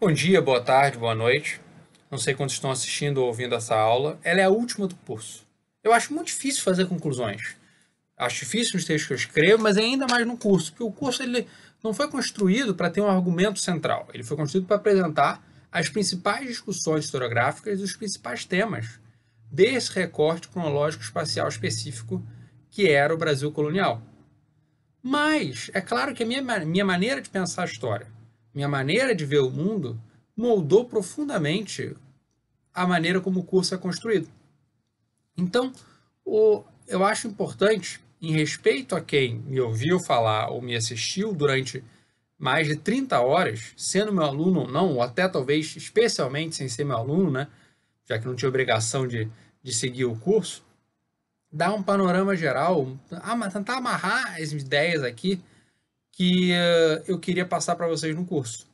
Bom dia, boa tarde, boa noite. Não sei quantos estão assistindo ou ouvindo essa aula. Ela é a última do curso. Eu acho muito difícil fazer conclusões. Acho difícil nos textos que eu escrevo, mas é ainda mais no curso, porque o curso ele não foi construído para ter um argumento central. Ele foi construído para apresentar as principais discussões historiográficas e os principais temas desse recorte cronológico espacial específico que era o Brasil colonial. Mas é claro que a minha, minha maneira de pensar a história, minha maneira de ver o mundo, moldou profundamente a maneira como o curso é construído. Então, o, eu acho importante em respeito a quem me ouviu falar ou me assistiu durante mais de 30 horas, sendo meu aluno ou não, ou até talvez especialmente sem ser meu aluno, né? Já que não tinha obrigação de, de seguir o curso, dar um panorama geral, tentar amarrar as ideias aqui que uh, eu queria passar para vocês no curso.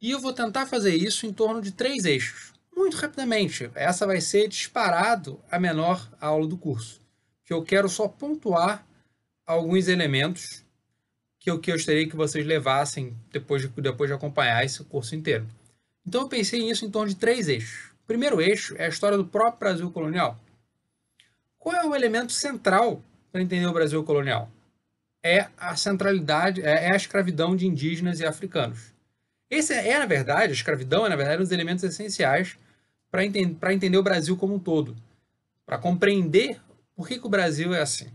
E eu vou tentar fazer isso em torno de três eixos. Muito rapidamente, essa vai ser disparado a menor aula do curso que eu quero só pontuar alguns elementos que eu, gostaria que vocês levassem depois de, depois de acompanhar esse curso inteiro. Então eu pensei nisso em torno de três eixos. O primeiro eixo é a história do próprio Brasil colonial. Qual é o elemento central para entender o Brasil colonial? É a centralidade, é, é a escravidão de indígenas e africanos. Esse é, é, na verdade, a escravidão é, na verdade, um dos elementos essenciais para enten entender o Brasil como um todo. Para compreender por que, que o Brasil é assim?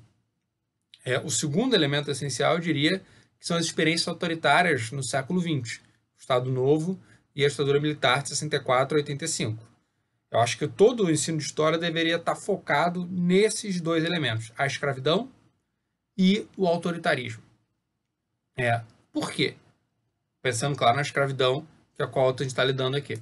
É, o segundo elemento essencial, eu diria, que são as experiências autoritárias no século XX. O Estado Novo e a ditadura militar de 64 a 85. Eu acho que todo o ensino de história deveria estar focado nesses dois elementos, a escravidão e o autoritarismo. É, por quê? Pensando, claro, na escravidão que a qual a gente está lidando aqui,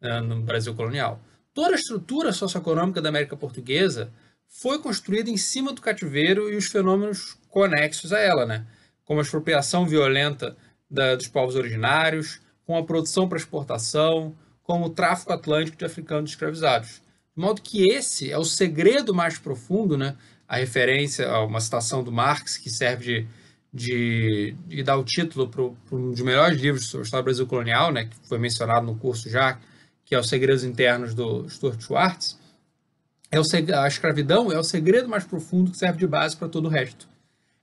né, no Brasil colonial. Toda a estrutura socioeconômica da América Portuguesa foi construída em cima do cativeiro e os fenômenos conexos a ela, né? como a expropriação violenta da, dos povos originários, com a produção para exportação, como o tráfico atlântico de africanos escravizados. De modo que esse é o segredo mais profundo, né? A referência a uma citação do Marx, que serve de, de, de dar o título para um dos melhores livros sobre a história do Brasil colonial, né? que foi mencionado no curso já, que é Os Segredos Internos do Stuart Schwartz, é o, a escravidão é o segredo mais profundo que serve de base para todo o resto.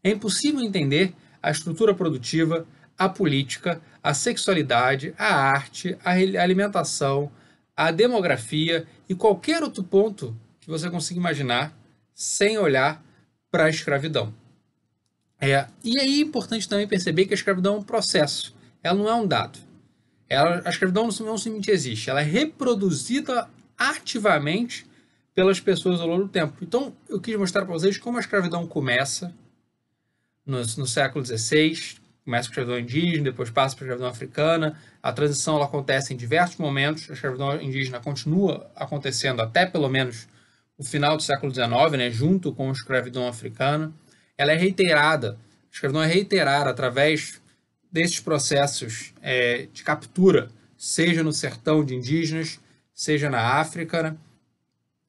É impossível entender a estrutura produtiva, a política, a sexualidade, a arte, a alimentação, a demografia e qualquer outro ponto que você consiga imaginar sem olhar para a escravidão. É, e aí é importante também perceber que a escravidão é um processo, ela não é um dado. Ela, a escravidão não simplesmente existe, ela é reproduzida ativamente pelas pessoas ao longo do tempo. Então, eu quis mostrar para vocês como a escravidão começa no, no século XVI, começa com a escravidão indígena, depois passa para a escravidão africana. A transição ela acontece em diversos momentos. A escravidão indígena continua acontecendo até pelo menos o final do século XIX, né, junto com a escravidão africana. Ela é reiterada. A escravidão é reiterada através desses processos é, de captura, seja no sertão de indígenas, seja na África. Né?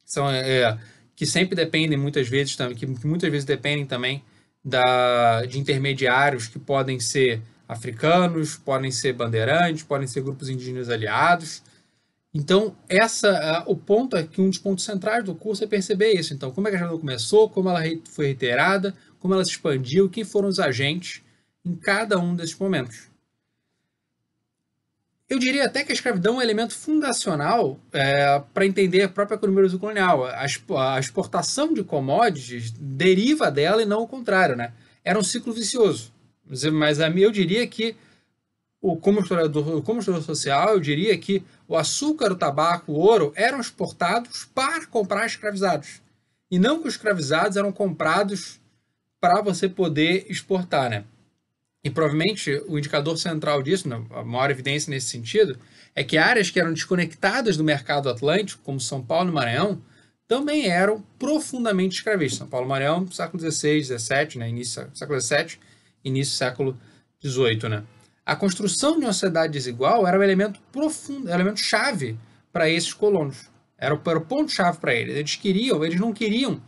são é, que sempre dependem muitas vezes também, que muitas vezes dependem também da, de intermediários que podem ser africanos, podem ser bandeirantes, podem ser grupos indígenas aliados. Então, essa, o ponto é que um dos pontos centrais do curso é perceber isso. Então, como é que a jornada começou, como ela foi reiterada, como ela se expandiu, quem foram os agentes em cada um desses momentos. Eu diria até que a escravidão é um elemento fundacional é, para entender a própria economia colonial. A, a exportação de commodities deriva dela e não o contrário, né? Era um ciclo vicioso. Mas eu diria que, como, historiador, como historiador social, eu diria que o açúcar, o tabaco, o ouro eram exportados para comprar escravizados. E não que os escravizados eram comprados para você poder exportar, né? E provavelmente o indicador central disso, né, a maior evidência nesse sentido, é que áreas que eram desconectadas do mercado atlântico, como São Paulo e Maranhão, também eram profundamente escravistas. São Paulo e Maranhão, século XVI, XVII, né, início século XVII, início século XVIII. Né. A construção de uma sociedade desigual era um elemento profundo, um elemento chave para esses colonos. Era o, o ponto-chave para eles. Eles queriam, eles não queriam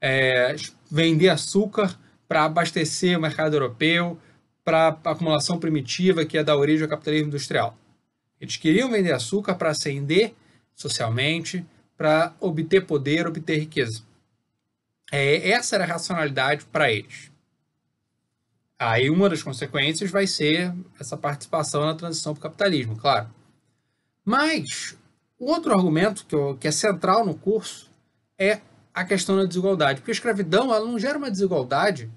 é, vender açúcar para abastecer o mercado europeu, para acumulação primitiva que é da origem ao capitalismo industrial. Eles queriam vender açúcar para ascender socialmente, para obter poder, obter riqueza. É, essa era a racionalidade para eles. Aí uma das consequências vai ser essa participação na transição para o capitalismo, claro. Mas o outro argumento que, eu, que é central no curso é a questão da desigualdade. Porque a escravidão ela não gera uma desigualdade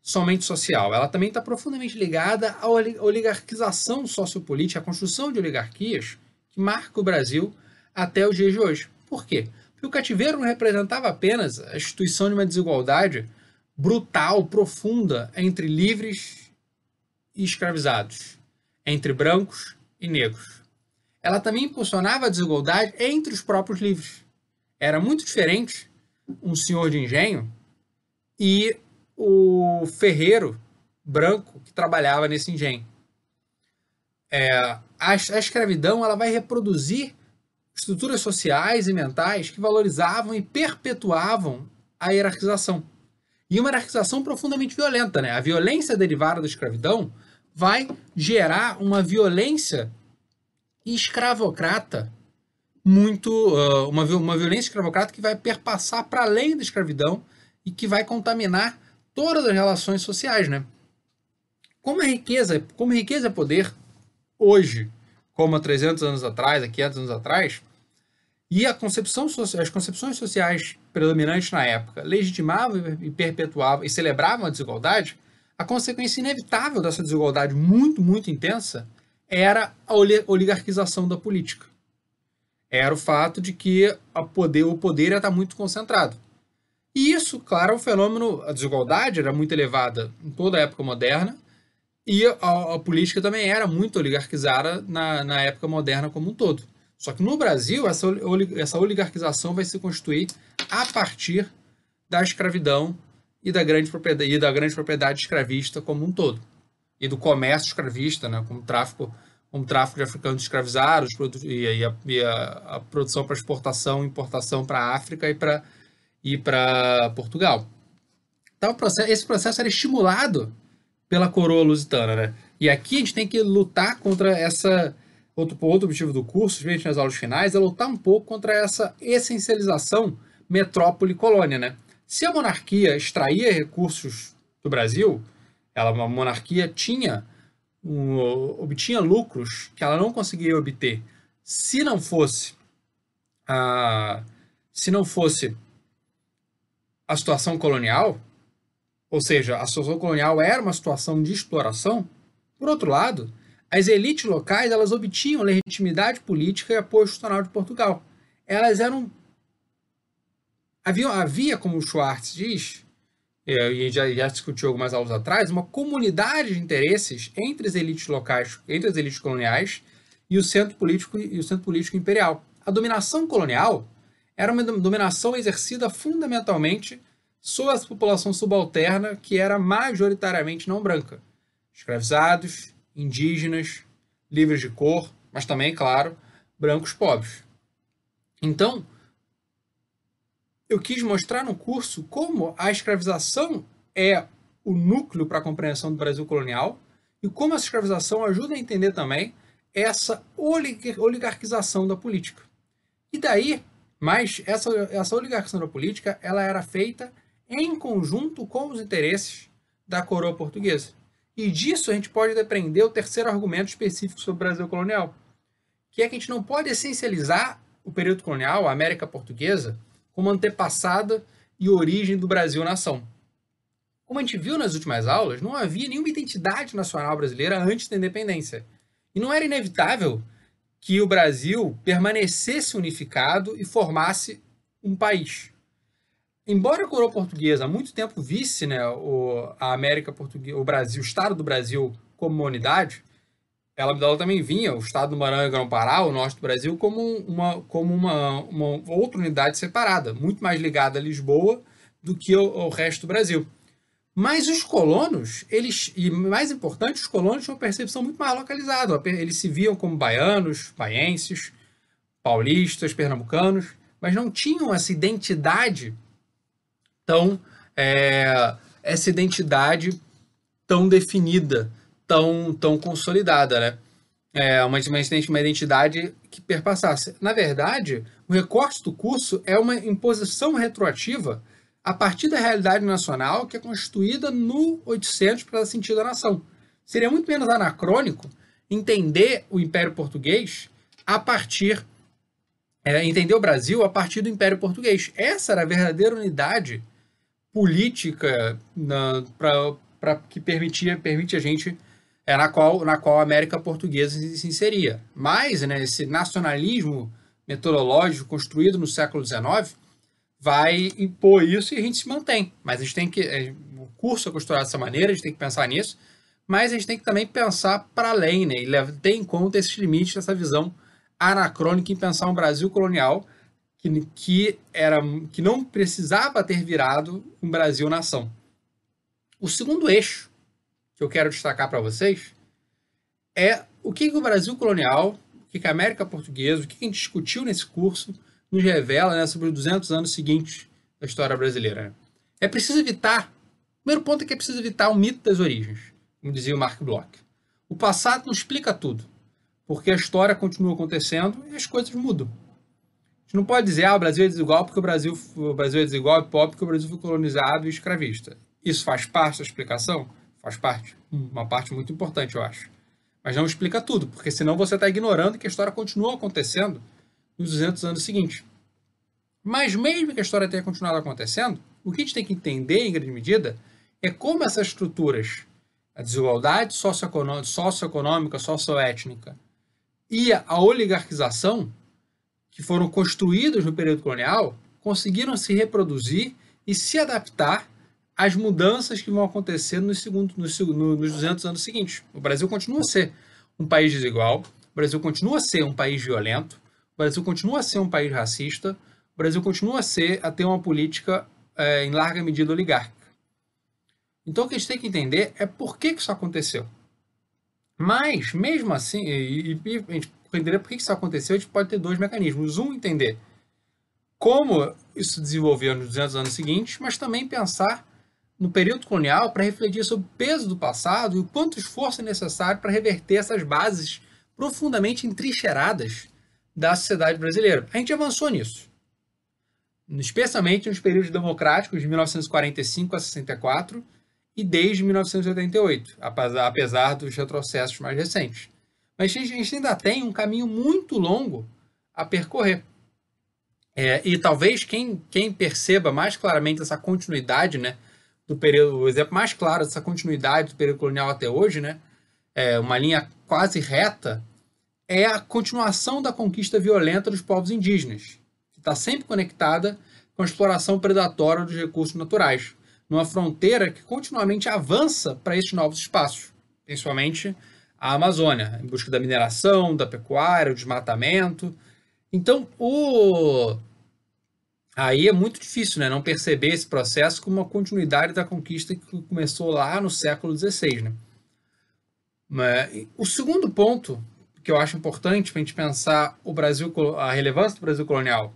somente social, ela também está profundamente ligada à oligarquização sociopolítica, à construção de oligarquias que marca o Brasil até os dias de hoje. Por quê? Porque o cativeiro não representava apenas a instituição de uma desigualdade brutal, profunda entre livres e escravizados, entre brancos e negros. Ela também impulsionava a desigualdade entre os próprios livres. Era muito diferente um senhor de engenho e o ferreiro branco que trabalhava nesse engenho. É, a, a escravidão ela vai reproduzir estruturas sociais e mentais que valorizavam e perpetuavam a hierarquização. E uma hierarquização profundamente violenta. Né? A violência derivada da escravidão vai gerar uma violência escravocrata muito. Uh, uma, uma violência escravocrata que vai perpassar para além da escravidão e que vai contaminar todas as relações sociais, né? Como a riqueza, como a riqueza é poder hoje, como há 300 anos atrás, há 500 anos atrás, e a concepção, as concepções sociais predominantes na época legitimavam e perpetuavam e celebravam a desigualdade, a consequência inevitável dessa desigualdade muito, muito intensa era a oligarquização da política. Era o fato de que poder, o poder está muito concentrado. E isso, claro, é um fenômeno. A desigualdade era muito elevada em toda a época moderna, e a, a política também era muito oligarquizada na, na época moderna como um todo. Só que no Brasil, essa, essa oligarquização vai se constituir a partir da escravidão e da grande propriedade, e da grande propriedade escravista como um todo. E do comércio escravista, né, como tráfico, como tráfico de africanos escravizados e, a, e a, a produção para exportação e importação para a África e para e Portugal. Então, esse processo era estimulado pela coroa lusitana, né? E aqui a gente tem que lutar contra essa. Outro, outro objetivo do curso, especialmente nas aulas finais, é lutar um pouco contra essa essencialização metrópole-colônia, né? Se a monarquia extraía recursos do Brasil, ela, uma monarquia tinha um, obtinha lucros que ela não conseguiria obter se não fosse a, se não fosse a situação colonial, ou seja, a situação colonial era uma situação de exploração, por outro lado, as elites locais elas obtinham legitimidade política e apoio institucional de Portugal. Elas eram. Havia, havia como Schwartz diz, e já, já discutiu algumas aulas atrás, uma comunidade de interesses entre as elites locais, entre as elites coloniais e o centro político, e o centro político imperial. A dominação colonial era uma dominação exercida fundamentalmente sobre a população subalterna, que era majoritariamente não branca. Escravizados, indígenas, livres de cor, mas também, claro, brancos pobres. Então, eu quis mostrar no curso como a escravização é o núcleo para a compreensão do Brasil colonial e como a escravização ajuda a entender também essa oligarquização da política. E daí mas essa, essa oligarquização da política ela era feita em conjunto com os interesses da coroa portuguesa. E disso a gente pode depreender o terceiro argumento específico sobre o Brasil colonial, que é que a gente não pode essencializar o período colonial, a América Portuguesa, como antepassada e origem do Brasil-nação. Como a gente viu nas últimas aulas, não havia nenhuma identidade nacional brasileira antes da independência. E não era inevitável que o Brasil permanecesse unificado e formasse um país. Embora a coroa portuguesa há muito tempo visse né, o, a América Portuguesa, o Brasil, o Estado do Brasil como uma unidade, ela, ela também vinha o Estado do Maranhão e Grão-Pará, o norte do Brasil, como uma, como uma, uma outra unidade separada, muito mais ligada a Lisboa do que o resto do Brasil. Mas os colonos, eles, e mais importante, os colonos tinham uma percepção muito mais localizada. Eles se viam como baianos, baienses, paulistas, pernambucanos, mas não tinham essa identidade tão. É, essa identidade tão definida, tão, tão consolidada, né? é, uma, uma identidade que perpassasse. Na verdade, o recorte do curso é uma imposição retroativa a partir da realidade nacional que é constituída no 800 para dar sentido à nação. Seria muito menos anacrônico entender o Império Português a partir é, entender o Brasil a partir do Império Português. Essa era a verdadeira unidade política pra, que permitia permite a gente é, na qual na qual a América Portuguesa se inseria. Mas né, esse nacionalismo metodológico construído no século XIX vai impor isso e a gente se mantém. Mas a gente tem que é, o curso é construído dessa maneira, a gente tem que pensar nisso. Mas a gente tem que também pensar para além, né? E ter em conta esses limites dessa visão anacrônica em pensar um Brasil colonial que, que, era, que não precisava ter virado um Brasil-nação. O segundo eixo que eu quero destacar para vocês é o que, que, o Brasil colonial, o que, que a América Portuguesa, o que, que a gente discutiu nesse curso nos revela né, sobre os 200 anos seguintes da história brasileira. Né? É preciso evitar, o primeiro ponto é que é preciso evitar o mito das origens, como dizia o Mark Bloch. O passado não explica tudo porque a história continua acontecendo e as coisas mudam. A gente não pode dizer, ah, o Brasil é desigual porque o Brasil, o Brasil é desigual e pobre porque o Brasil foi colonizado e escravista. Isso faz parte da explicação? Faz parte. Uma parte muito importante, eu acho. Mas não explica tudo, porque senão você está ignorando que a história continua acontecendo nos 200 anos seguintes. Mas mesmo que a história tenha continuado acontecendo, o que a gente tem que entender, em grande medida, é como essas estruturas, a desigualdade socioeconômica, socioeconômica socioétnica, e a oligarquização, que foram construídos no período colonial, conseguiram se reproduzir e se adaptar às mudanças que vão acontecer nos, segundo, nos, nos 200 anos seguintes. O Brasil continua a ser um país desigual, o Brasil continua a ser um país violento, o Brasil continua a ser um país racista, o Brasil continua a, ser, a ter uma política é, em larga medida oligárquica. Então o que a gente tem que entender é por que, que isso aconteceu. Mas, mesmo assim, e, e, a gente entender por que isso aconteceu, a gente pode ter dois mecanismos. Um, entender como isso se desenvolveu nos 200 anos seguintes, mas também pensar no período colonial para refletir sobre o peso do passado e o quanto esforço é necessário para reverter essas bases profundamente entrincheiradas da sociedade brasileira. A gente avançou nisso. Especialmente nos períodos democráticos de 1945 a 64 e desde 1988, apesar dos retrocessos mais recentes. Mas a gente ainda tem um caminho muito longo a percorrer. É, e talvez quem, quem perceba mais claramente essa continuidade, né, do período, o exemplo mais claro dessa continuidade do período colonial até hoje, né, é uma linha quase reta, é a continuação da conquista violenta dos povos indígenas, que está sempre conectada com a exploração predatória dos recursos naturais numa fronteira que continuamente avança para esses novos espaços, principalmente a Amazônia, em busca da mineração, da pecuária, do desmatamento. Então, o aí é muito difícil né, não perceber esse processo como uma continuidade da conquista que começou lá no século XVI. Né? Mas, o segundo ponto que eu acho importante para a gente pensar o Brasil, a relevância do Brasil colonial,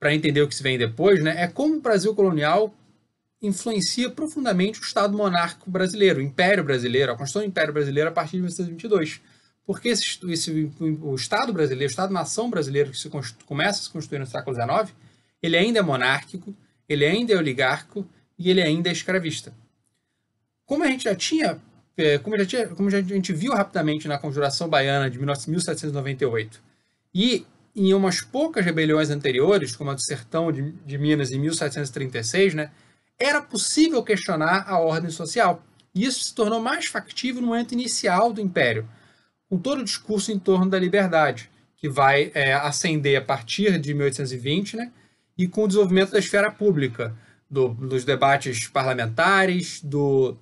para entender o que se vem depois, né, é como o Brasil colonial influencia profundamente o Estado monárquico brasileiro, o Império Brasileiro, a Constituição do Império Brasileiro a partir de 1922. Porque esse, esse, o Estado brasileiro, o Estado-nação brasileiro que se começa a se construir no século XIX, ele ainda é monárquico, ele ainda é oligárquico e ele ainda é escravista. Como a gente já tinha, é, como, já tinha, como a gente viu rapidamente na Conjuração Baiana de 1798 e em umas poucas rebeliões anteriores, como a do Sertão de, de Minas em 1736, né, era possível questionar a ordem social. E isso se tornou mais factível no momento inicial do Império, com todo o discurso em torno da liberdade, que vai é, ascender a partir de 1820, né, e com o desenvolvimento da esfera pública, do, dos debates parlamentares, do,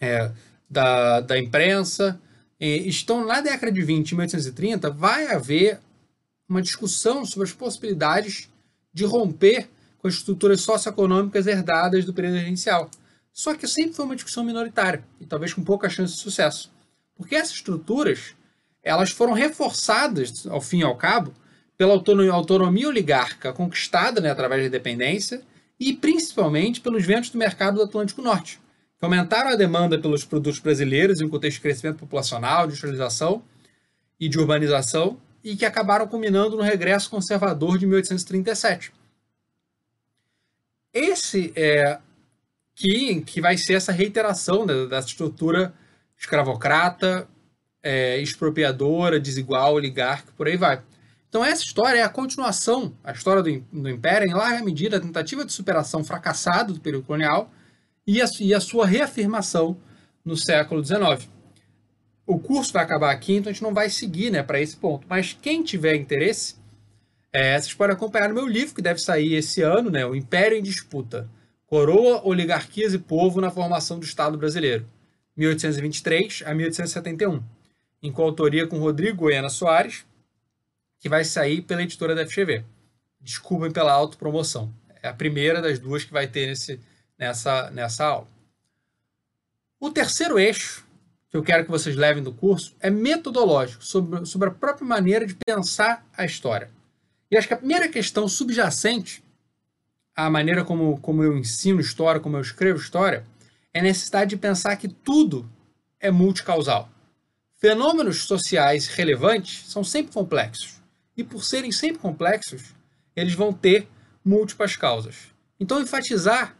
é, da, da imprensa. E, estão na década de 20 e 1830, vai haver uma discussão sobre as possibilidades de romper com as estruturas socioeconômicas herdadas do período regencial. Só que sempre foi uma discussão minoritária e talvez com pouca chance de sucesso. Porque essas estruturas elas foram reforçadas, ao fim e ao cabo, pela autonomia, autonomia oligarca conquistada né, através da independência e principalmente pelos ventos do mercado do Atlântico Norte, que aumentaram a demanda pelos produtos brasileiros em um contexto de crescimento populacional, de industrialização, e de urbanização e que acabaram culminando no regresso conservador de 1837. Esse é que, que vai ser essa reiteração da, dessa estrutura escravocrata, é, expropriadora, desigual, oligarca, por aí vai. Então essa história é a continuação, a história do, do Império, em larga medida, a tentativa de superação fracassada do período colonial e a, e a sua reafirmação no século XIX. O curso vai acabar aqui, então a gente não vai seguir né, para esse ponto. Mas quem tiver interesse, é, vocês podem acompanhar no meu livro, que deve sair esse ano, né, O Império em Disputa. Coroa, Oligarquias e Povo na Formação do Estado Brasileiro, 1823 a 1871, em coautoria com Rodrigo Goiana Soares, que vai sair pela editora da FGV. Desculpem pela autopromoção. É a primeira das duas que vai ter nesse, nessa, nessa aula. O terceiro eixo que eu quero que vocês levem do curso é metodológico, sobre, sobre a própria maneira de pensar a história. E acho que a primeira questão subjacente à maneira como, como eu ensino história, como eu escrevo história, é a necessidade de pensar que tudo é multicausal. Fenômenos sociais relevantes são sempre complexos. E por serem sempre complexos, eles vão ter múltiplas causas. Então, enfatizar,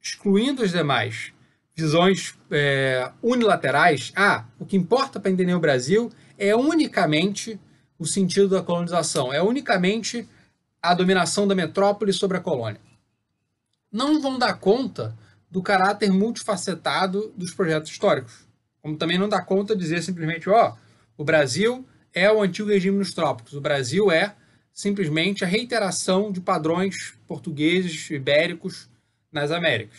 excluindo as demais visões é, unilaterais, ah, o que importa para entender o Brasil é unicamente o sentido da colonização, é unicamente a dominação da metrópole sobre a colônia. Não vão dar conta do caráter multifacetado dos projetos históricos. Como também não dá conta de dizer simplesmente, ó, oh, o Brasil é o antigo regime nos trópicos, o Brasil é simplesmente a reiteração de padrões portugueses, ibéricos nas Américas.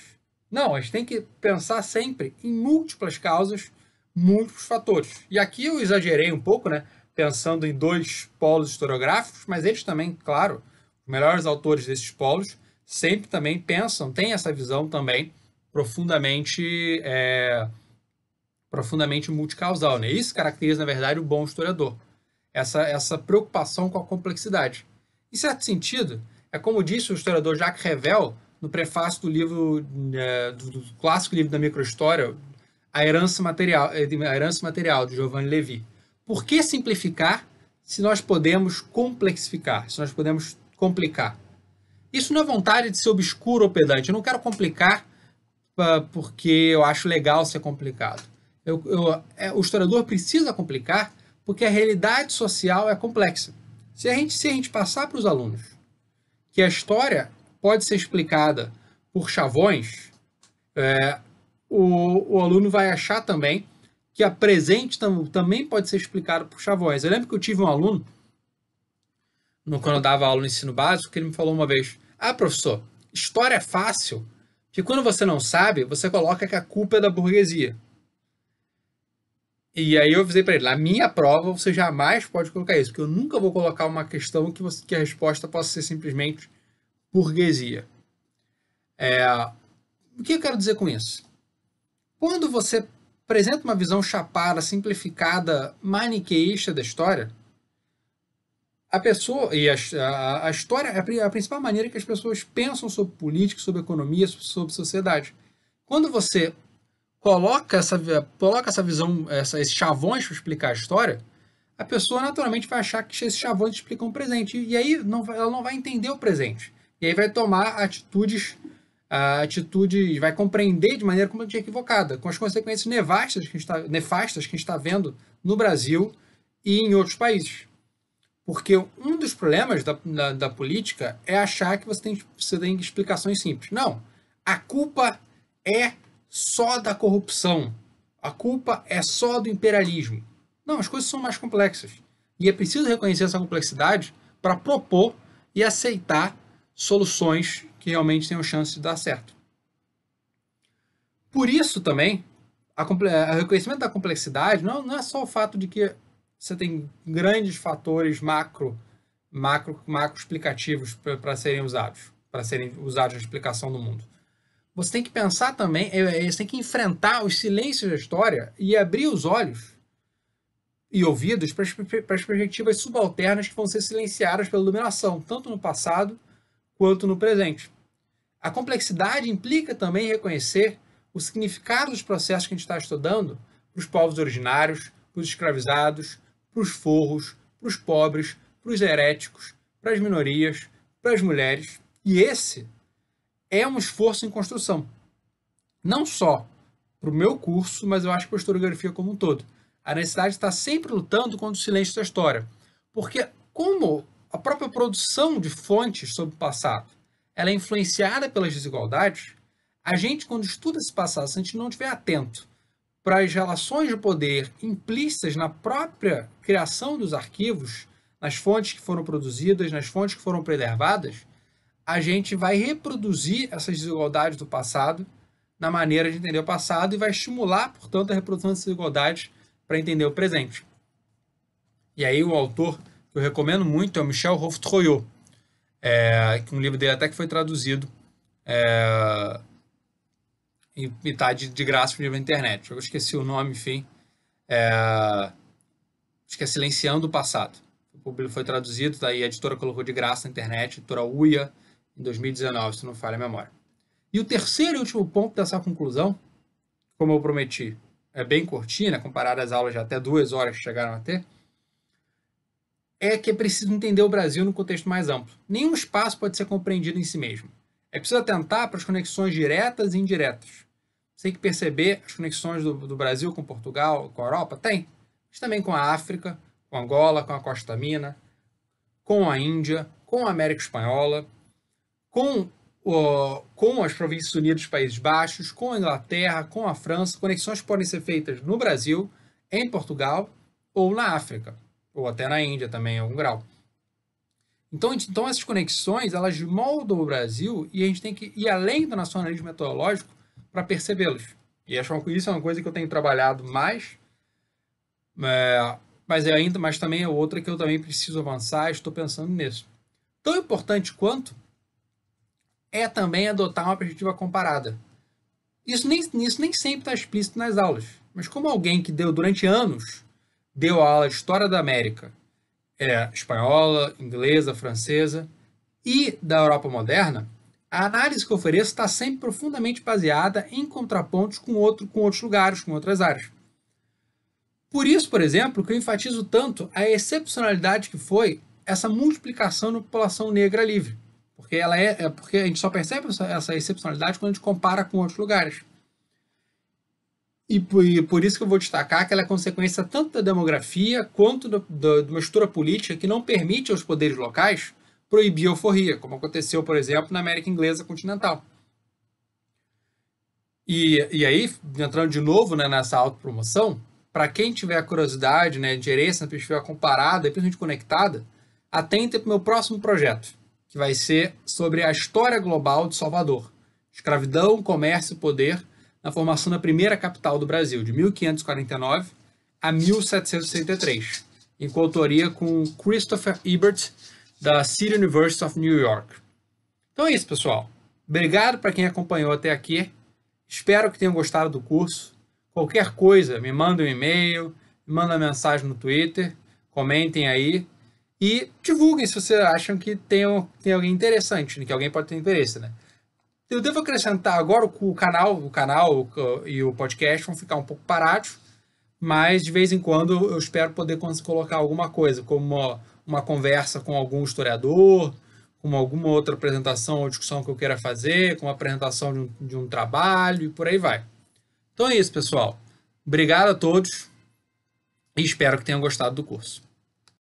Não, a gente tem que pensar sempre em múltiplas causas, múltiplos fatores. E aqui eu exagerei um pouco, né? Pensando em dois polos historiográficos, mas eles também, claro, os melhores autores desses polos sempre também pensam, têm essa visão também profundamente é, profundamente multicausal. Né? Isso caracteriza, na verdade, o bom historiador. Essa, essa preocupação com a complexidade. Em certo sentido, é como disse o historiador Jacques Revel no prefácio do livro, é, do, do, clássico livro da microhistória, A Herança Material, é, a Herança Material, de Giovanni Levi. Por que simplificar se nós podemos complexificar, se nós podemos complicar. Isso não é vontade de ser obscuro ou pedante. Eu não quero complicar uh, porque eu acho legal ser complicado. Eu, eu, é, o historiador precisa complicar porque a realidade social é complexa. Se a gente, se a gente passar para os alunos que a história pode ser explicada por chavões, é, o, o aluno vai achar também que a presente tam, também pode ser explicada por chavões. Eu lembro que eu tive um aluno no, quando eu dava aula no ensino básico, que ele me falou uma vez: Ah, professor, história é fácil, que quando você não sabe, você coloca que a culpa é da burguesia. E aí eu avisei para ele: na minha prova você jamais pode colocar isso, porque eu nunca vou colocar uma questão que, você, que a resposta possa ser simplesmente burguesia. É, o que eu quero dizer com isso? Quando você apresenta uma visão chapada, simplificada, maniqueísta da história, a pessoa e a, a, a história é a principal maneira que as pessoas pensam sobre política, sobre economia, sobre sociedade. Quando você coloca essa, coloca essa visão, essa, esses chavões para explicar a história, a pessoa naturalmente vai achar que esses chavões explicam o presente. E aí não, ela não vai entender o presente. E aí vai tomar atitudes, uh, atitudes vai compreender de maneira completamente equivocada, com as consequências nefastas que a está, nefastas que a gente está vendo no Brasil e em outros países. Porque um dos problemas da, da, da, política é achar que você tem, você tem explicações simples. Não. A culpa é só da corrupção. A culpa é só do imperialismo. Não, as coisas são mais complexas. E é preciso reconhecer essa complexidade para propor e aceitar soluções que realmente tenham chance de dar certo. Por isso também, o reconhecimento da complexidade não, não é só o fato de que você tem grandes fatores macro, macro, macro explicativos para serem usados, para serem usados na explicação do mundo. Você tem que pensar também, é, é, você tem que enfrentar os silêncios da história e abrir os olhos e ouvidos para as, para as perspectivas subalternas que vão ser silenciadas pela dominação, tanto no passado quanto no presente. A complexidade implica também reconhecer o significado dos processos que a gente está estudando para os povos originários, para os escravizados, para os forros, para os pobres, para os heréticos, para as minorias, para as mulheres. E esse é um esforço em construção. Não só para o meu curso, mas eu acho para a historiografia como um todo. A necessidade está sempre lutando contra o silêncio da história. Porque, como a própria produção de fontes sobre o passado ela é influenciada pelas desigualdades, a gente, quando estuda esse passado, se a gente não estiver atento para as relações de poder implícitas na própria criação dos arquivos, nas fontes que foram produzidas, nas fontes que foram preservadas, a gente vai reproduzir essas desigualdades do passado na maneira de entender o passado e vai estimular, portanto, a reprodução dessas desigualdades para entender o presente. E aí o autor que eu recomendo muito é o Michel Hoftroyot, é, um livro dele até que foi traduzido é, e está de, de graça para na internet. Eu esqueci o nome, enfim. É, acho que é Silenciando o Passado. Foi traduzido, daí a editora colocou de graça na internet, a editora UIA, em 2019, se não falha a memória. E o terceiro e último ponto dessa conclusão, como eu prometi, é bem curtinho, né, comparado às aulas de até duas horas que chegaram a ter, é que é preciso entender o Brasil no contexto mais amplo. Nenhum espaço pode ser compreendido em si mesmo. É preciso atentar para as conexões diretas e indiretas. Você tem que perceber as conexões do, do Brasil com Portugal, com a Europa? Tem. Mas também com a África, com Angola, com a Costa Mina, com a Índia, com a América Espanhola, com, uh, com as Províncias Unidas dos Países Baixos, com a Inglaterra, com a França. Conexões podem ser feitas no Brasil, em Portugal ou na África, ou até na Índia também, em algum grau. Então, então essas conexões, elas moldam o Brasil e a gente tem que ir além do nacionalismo metodológico para percebê-los. E acho que isso é uma coisa que eu tenho trabalhado mais, é, mas é ainda, mas também é outra que eu também preciso avançar. Estou pensando nisso. Tão importante quanto é também adotar uma perspectiva comparada. Isso nem, isso nem sempre está explícito nas aulas, mas como alguém que deu durante anos deu aula de história da América, é, espanhola, inglesa, francesa e da Europa moderna, a análise que eu ofereço está sempre profundamente baseada em contrapontos com, outro, com outros lugares, com outras áreas. Por isso, por exemplo, que eu enfatizo tanto a excepcionalidade que foi essa multiplicação na população negra livre. Porque, ela é, é porque a gente só percebe essa, excepcionalidade quando a gente compara com outros lugares. E por, e por, isso que eu vou destacar que ela é consequência tanto da demografia quanto do, de uma estrutura política que não permite aos poderes locais proibir a alforria, como aconteceu, por exemplo, na América Inglesa continental. E, e aí, entrando de novo né, nessa autopromoção, para quem tiver curiosidade, né, interesse na perspectiva comparada e principalmente conectada, atente para o meu próximo projeto, que vai ser sobre a história global de Salvador. Escravidão, comércio e poder na formação da primeira capital do Brasil, de 1549 a 1763, em coautoria com Christopher Ebert da City University of New York. Então é isso, pessoal. Obrigado para quem acompanhou até aqui. Espero que tenham gostado do curso. Qualquer coisa, me manda um e-mail, me manda uma mensagem no Twitter, comentem aí e divulguem se vocês acham que tem, tem alguém interessante, que alguém pode ter interesse, né? Eu devo acrescentar agora o canal, o canal e o podcast vão ficar um pouco parados, mas de vez em quando eu espero poder colocar alguma coisa, como uma, conversa com algum historiador, com alguma outra apresentação ou discussão que eu queira fazer, com uma apresentação de um, de um trabalho e por aí vai. Então é isso, pessoal. Obrigado a todos e espero que tenham gostado do curso.